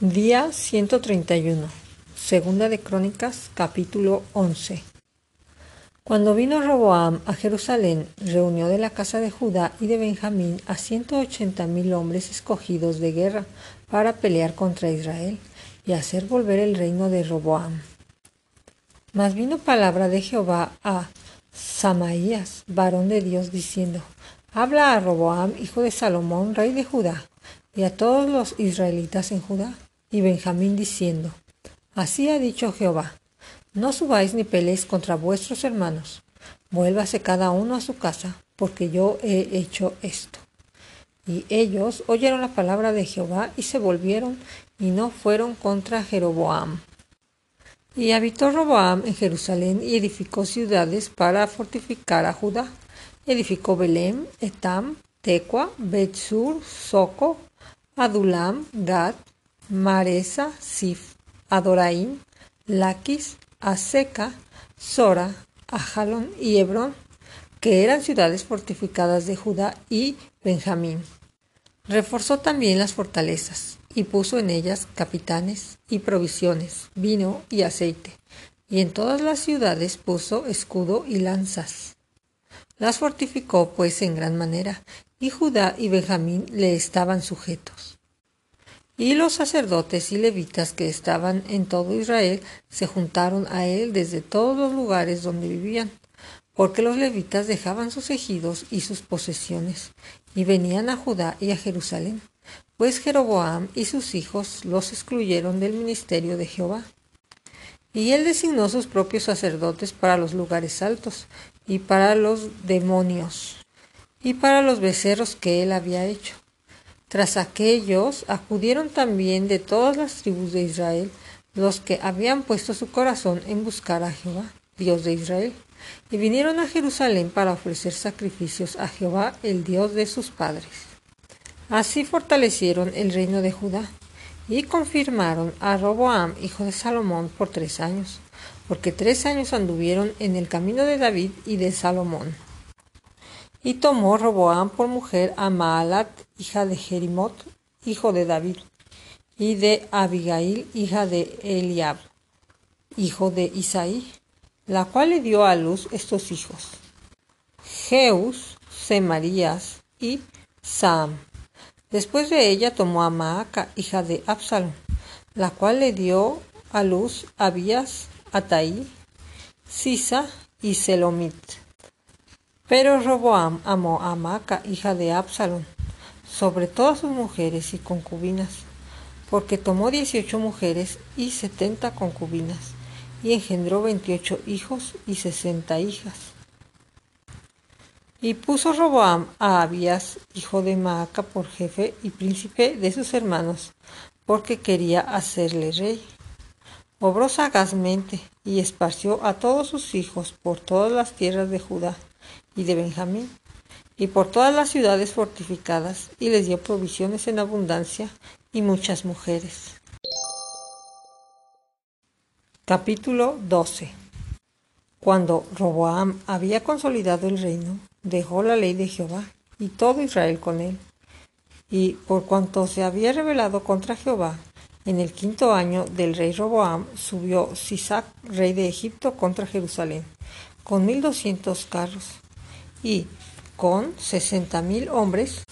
Día 131. Segunda de Crónicas, capítulo 11. Cuando vino Roboam a Jerusalén, reunió de la casa de Judá y de Benjamín a ciento ochenta mil hombres escogidos de guerra para pelear contra Israel y hacer volver el reino de Roboam. Mas vino palabra de Jehová a Samaías, varón de Dios, diciendo: Habla a Roboam, hijo de Salomón, rey de Judá, y a todos los israelitas en Judá y Benjamín diciendo, Así ha dicho Jehová, no subáis ni peleéis contra vuestros hermanos, vuélvase cada uno a su casa, porque yo he hecho esto. Y ellos oyeron la palabra de Jehová y se volvieron y no fueron contra Jeroboam. Y habitó Roboam en Jerusalén y edificó ciudades para fortificar a Judá. Edificó Belém, Etam, Tecoa, Betsur, Soco, Adulam, Gad, Maresa, Sif, Adoraim, Laquis, Aseca, Sora, Ajalon y Hebrón, que eran ciudades fortificadas de Judá y Benjamín. Reforzó también las fortalezas y puso en ellas capitanes y provisiones, vino y aceite, y en todas las ciudades puso escudo y lanzas. Las fortificó pues en gran manera, y Judá y Benjamín le estaban sujetos. Y los sacerdotes y levitas que estaban en todo Israel se juntaron a él desde todos los lugares donde vivían, porque los levitas dejaban sus ejidos y sus posesiones, y venían a Judá y a Jerusalén, pues Jeroboam y sus hijos los excluyeron del ministerio de Jehová. Y él designó sus propios sacerdotes para los lugares altos, y para los demonios, y para los becerros que él había hecho tras aquellos acudieron también de todas las tribus de Israel los que habían puesto su corazón en buscar a Jehová, Dios de Israel, y vinieron a Jerusalén para ofrecer sacrificios a Jehová, el Dios de sus padres. Así fortalecieron el reino de Judá y confirmaron a Roboam, hijo de Salomón, por tres años, porque tres años anduvieron en el camino de David y de Salomón. Y tomó Roboam por mujer a Maalat, hija de Jerimot, hijo de David, y de Abigail, hija de Eliab, hijo de Isaí, la cual le dio a luz estos hijos: Jeus, Semarías y Sam. Después de ella tomó a Maaca, hija de Absalom, la cual le dio a luz Abías, Ataí, Sisa y Selomit. Pero Roboam amó a Maca, hija de Absalón, sobre todas sus mujeres y concubinas, porque tomó dieciocho mujeres y setenta concubinas, y engendró veintiocho hijos y sesenta hijas. Y puso Roboam a Abías, hijo de Maaca, por jefe y príncipe de sus hermanos, porque quería hacerle rey. Obró sagazmente y esparció a todos sus hijos por todas las tierras de Judá y de Benjamín, y por todas las ciudades fortificadas, y les dio provisiones en abundancia y muchas mujeres. Capítulo 12 Cuando Roboam había consolidado el reino, dejó la ley de Jehová y todo Israel con él. Y por cuanto se había rebelado contra Jehová, en el quinto año del rey Roboam subió Sisac, rey de Egipto, contra Jerusalén, con mil doscientos carros y con sesenta mil hombres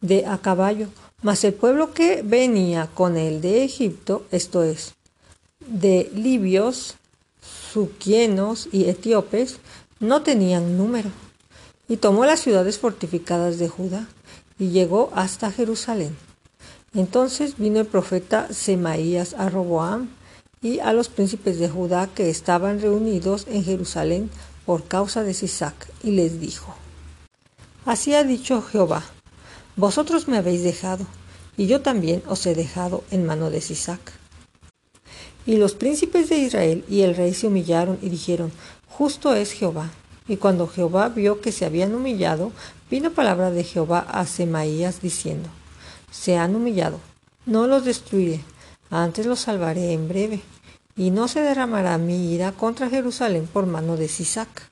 de a caballo, mas el pueblo que venía con él de Egipto, esto es, de libios, suquienos y etíopes, no tenían número. Y tomó las ciudades fortificadas de Judá y llegó hasta Jerusalén. Entonces vino el profeta Semaías a Roboam y a los príncipes de Judá que estaban reunidos en Jerusalén por causa de Sisac, y les dijo, Así ha dicho Jehová, vosotros me habéis dejado, y yo también os he dejado en mano de Sisac. Y los príncipes de Israel y el rey se humillaron y dijeron, Justo es Jehová. Y cuando Jehová vio que se habían humillado, vino palabra de Jehová a Semaías diciendo, Se han humillado, no los destruiré, antes los salvaré en breve y no se derramará mi ira contra Jerusalén por mano de Sisac.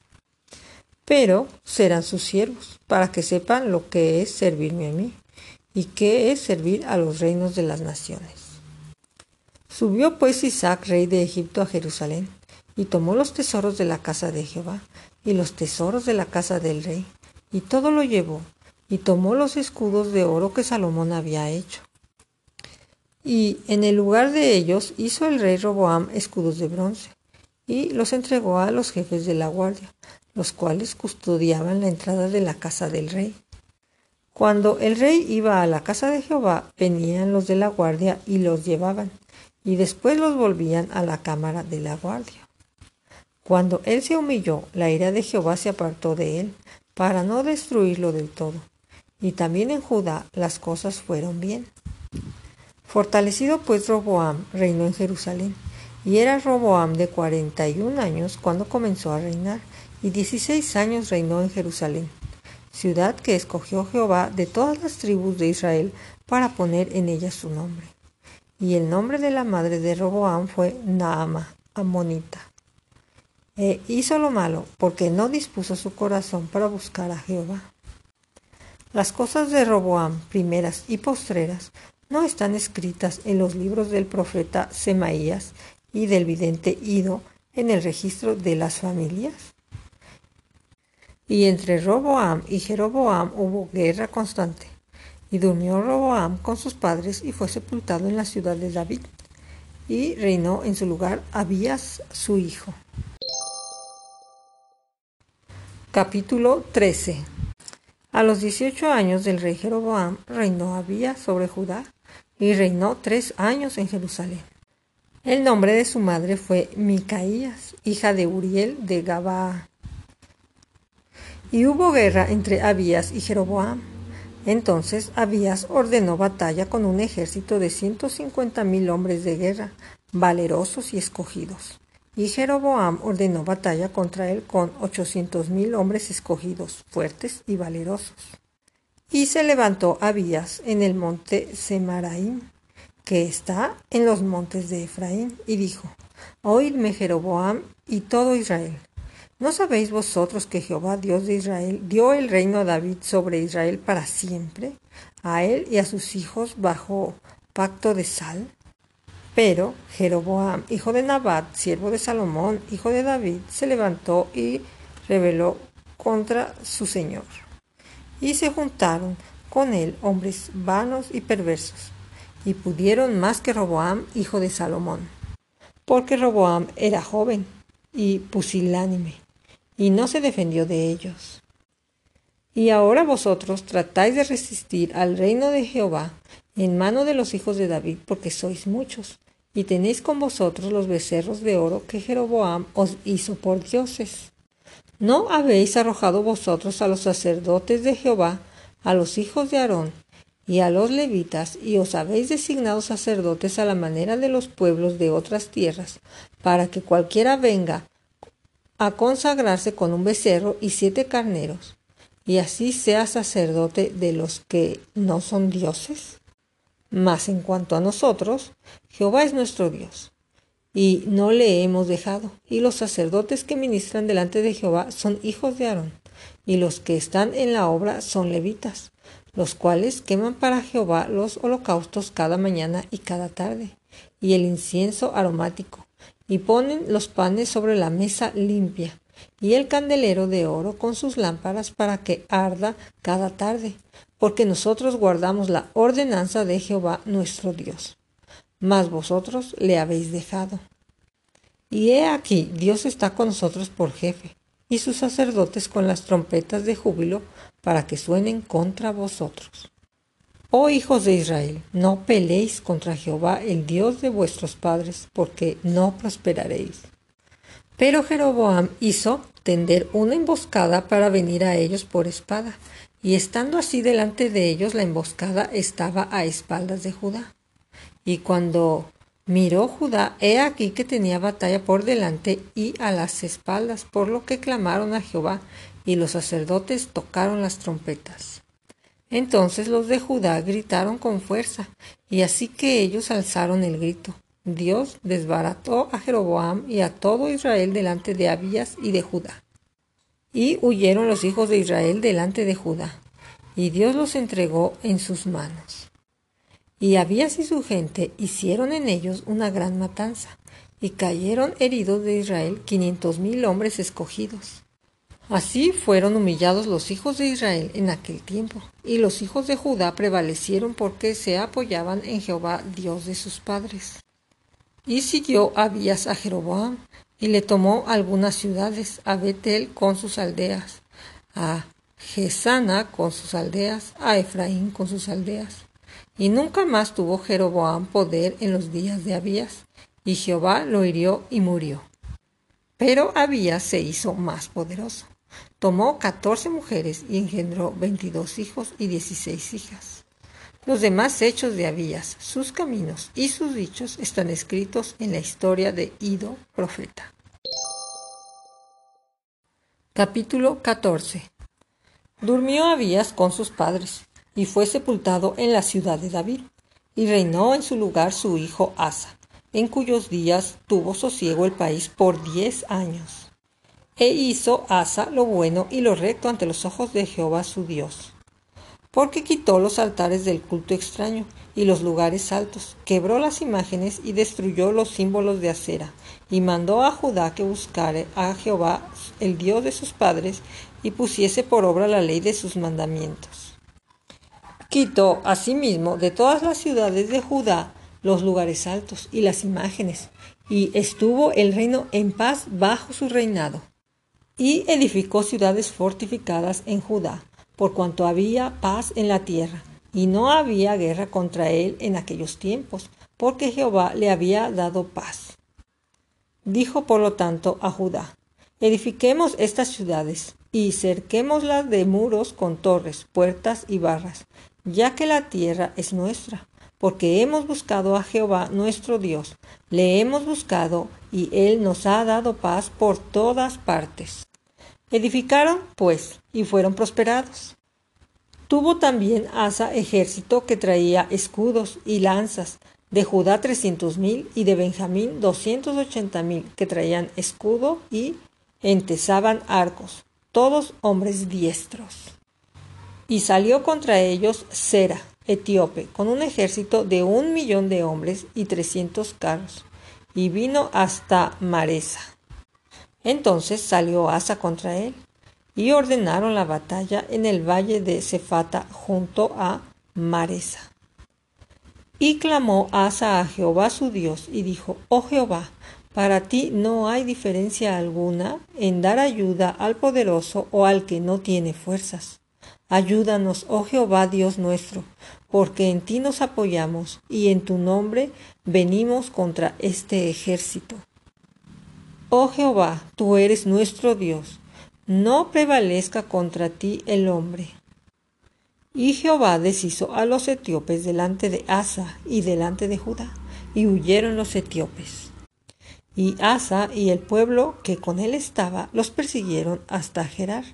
Pero serán sus siervos, para que sepan lo que es servirme a mí, y qué es servir a los reinos de las naciones. Subió pues Isaac, rey de Egipto, a Jerusalén, y tomó los tesoros de la casa de Jehová, y los tesoros de la casa del rey, y todo lo llevó, y tomó los escudos de oro que Salomón había hecho. Y en el lugar de ellos hizo el rey Roboam escudos de bronce, y los entregó a los jefes de la guardia, los cuales custodiaban la entrada de la casa del rey. Cuando el rey iba a la casa de Jehová, venían los de la guardia y los llevaban, y después los volvían a la cámara de la guardia. Cuando él se humilló, la ira de Jehová se apartó de él, para no destruirlo del todo. Y también en Judá las cosas fueron bien. Fortalecido pues Roboam reinó en Jerusalén, y era Roboam de cuarenta y un años cuando comenzó a reinar, y dieciséis años reinó en Jerusalén, ciudad que escogió Jehová de todas las tribus de Israel para poner en ella su nombre. Y el nombre de la madre de Roboam fue Naama, amonita. E hizo lo malo porque no dispuso su corazón para buscar a Jehová. Las cosas de Roboam, primeras y postreras, no están escritas en los libros del profeta Semaías y del vidente Ido en el registro de las familias. Y entre Roboam y Jeroboam hubo guerra constante. Y durmió Roboam con sus padres y fue sepultado en la ciudad de David. Y reinó en su lugar Abías, su hijo. Capítulo 13 A los dieciocho años del rey Jeroboam reinó Abías sobre Judá y reinó tres años en Jerusalén. El nombre de su madre fue Micaías, hija de Uriel de Gabaa. Y hubo guerra entre Abías y Jeroboam. Entonces Abías ordenó batalla con un ejército de ciento cincuenta mil hombres de guerra, valerosos y escogidos. Y Jeroboam ordenó batalla contra él con ochocientos mil hombres escogidos, fuertes y valerosos. Y se levantó Abías en el monte Semaraim, que está en los montes de Efraín, y dijo, Oídme Jeroboam y todo Israel. ¿No sabéis vosotros que Jehová, Dios de Israel, dio el reino a David sobre Israel para siempre, a él y a sus hijos bajo pacto de sal? Pero Jeroboam, hijo de Nabat, siervo de Salomón, hijo de David, se levantó y rebeló contra su señor. Y se juntaron con él hombres vanos y perversos, y pudieron más que Roboam, hijo de Salomón, porque Roboam era joven y pusilánime y no se defendió de ellos. Y ahora vosotros tratáis de resistir al reino de Jehová en mano de los hijos de David, porque sois muchos, y tenéis con vosotros los becerros de oro que Jeroboam os hizo por dioses. ¿No habéis arrojado vosotros a los sacerdotes de Jehová, a los hijos de Aarón, y a los levitas, y os habéis designado sacerdotes a la manera de los pueblos de otras tierras, para que cualquiera venga a consagrarse con un becerro y siete carneros, y así sea sacerdote de los que no son dioses? Mas en cuanto a nosotros, Jehová es nuestro Dios, y no le hemos dejado, y los sacerdotes que ministran delante de Jehová son hijos de Aarón, y los que están en la obra son levitas, los cuales queman para Jehová los holocaustos cada mañana y cada tarde, y el incienso aromático, y ponen los panes sobre la mesa limpia, y el candelero de oro con sus lámparas para que arda cada tarde, porque nosotros guardamos la ordenanza de Jehová nuestro Dios. Mas vosotros le habéis dejado. Y he aquí, Dios está con nosotros por jefe, y sus sacerdotes con las trompetas de júbilo para que suenen contra vosotros. Oh hijos de Israel, no peleéis contra Jehová, el Dios de vuestros padres, porque no prosperaréis. Pero Jeroboam hizo tender una emboscada para venir a ellos por espada, y estando así delante de ellos, la emboscada estaba a espaldas de Judá. Y cuando miró Judá, he aquí que tenía batalla por delante y a las espaldas, por lo que clamaron a Jehová, y los sacerdotes tocaron las trompetas. Entonces los de Judá gritaron con fuerza, y así que ellos alzaron el grito. Dios desbarató a Jeroboam y a todo Israel delante de Abías y de Judá. Y huyeron los hijos de Israel delante de Judá, y Dios los entregó en sus manos. Y Abías y su gente hicieron en ellos una gran matanza, y cayeron heridos de Israel quinientos mil hombres escogidos. Así fueron humillados los hijos de Israel en aquel tiempo, y los hijos de Judá prevalecieron porque se apoyaban en Jehová, Dios de sus padres. Y siguió Abías a Jeroboam, y le tomó algunas ciudades, a Betel con sus aldeas, a Gesana con sus aldeas, a Efraín con sus aldeas. Y nunca más tuvo Jeroboam poder en los días de Abías, y Jehová lo hirió y murió. Pero Abías se hizo más poderoso. Tomó catorce mujeres y engendró veintidós hijos y dieciséis hijas. Los demás hechos de Abías, sus caminos y sus dichos están escritos en la historia de Ido, profeta. Capítulo 14 Durmió Abías con sus padres y fue sepultado en la ciudad de David, y reinó en su lugar su hijo Asa, en cuyos días tuvo sosiego el país por diez años. E hizo Asa lo bueno y lo recto ante los ojos de Jehová su Dios porque quitó los altares del culto extraño y los lugares altos, quebró las imágenes y destruyó los símbolos de acera, y mandó a Judá que buscare a Jehová, el Dios de sus padres, y pusiese por obra la ley de sus mandamientos. Quitó asimismo de todas las ciudades de Judá los lugares altos y las imágenes, y estuvo el reino en paz bajo su reinado, y edificó ciudades fortificadas en Judá por cuanto había paz en la tierra, y no había guerra contra él en aquellos tiempos, porque Jehová le había dado paz. Dijo por lo tanto a Judá, edifiquemos estas ciudades, y cerquémoslas de muros con torres, puertas y barras, ya que la tierra es nuestra, porque hemos buscado a Jehová nuestro Dios, le hemos buscado, y él nos ha dado paz por todas partes. Edificaron, pues, y fueron prosperados. Tuvo también Asa ejército que traía escudos y lanzas, de Judá trescientos mil y de Benjamín doscientos ochenta mil que traían escudo y entesaban arcos, todos hombres diestros. Y salió contra ellos Sera, etíope, con un ejército de un millón de hombres y trescientos carros, y vino hasta Maresa. Entonces salió Asa contra él, y ordenaron la batalla en el valle de Cefata junto a Maresa. Y clamó Asa a Jehová su Dios, y dijo, Oh Jehová, para ti no hay diferencia alguna en dar ayuda al poderoso o al que no tiene fuerzas. Ayúdanos, oh Jehová Dios nuestro, porque en ti nos apoyamos y en tu nombre venimos contra este ejército. Oh Jehová, tú eres nuestro Dios, no prevalezca contra ti el hombre. Y Jehová deshizo a los etíopes delante de Asa y delante de Judá, y huyeron los etíopes. Y Asa y el pueblo que con él estaba los persiguieron hasta Gerar,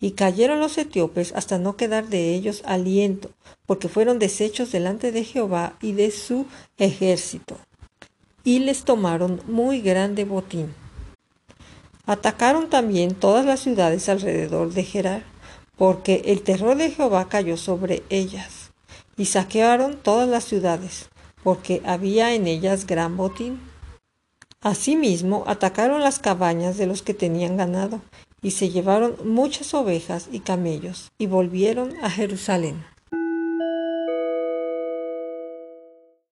y cayeron los etíopes hasta no quedar de ellos aliento, porque fueron deshechos delante de Jehová y de su ejército, y les tomaron muy grande botín. Atacaron también todas las ciudades alrededor de Gerar, porque el terror de Jehová cayó sobre ellas, y saquearon todas las ciudades, porque había en ellas gran botín. Asimismo, atacaron las cabañas de los que tenían ganado, y se llevaron muchas ovejas y camellos, y volvieron a Jerusalén.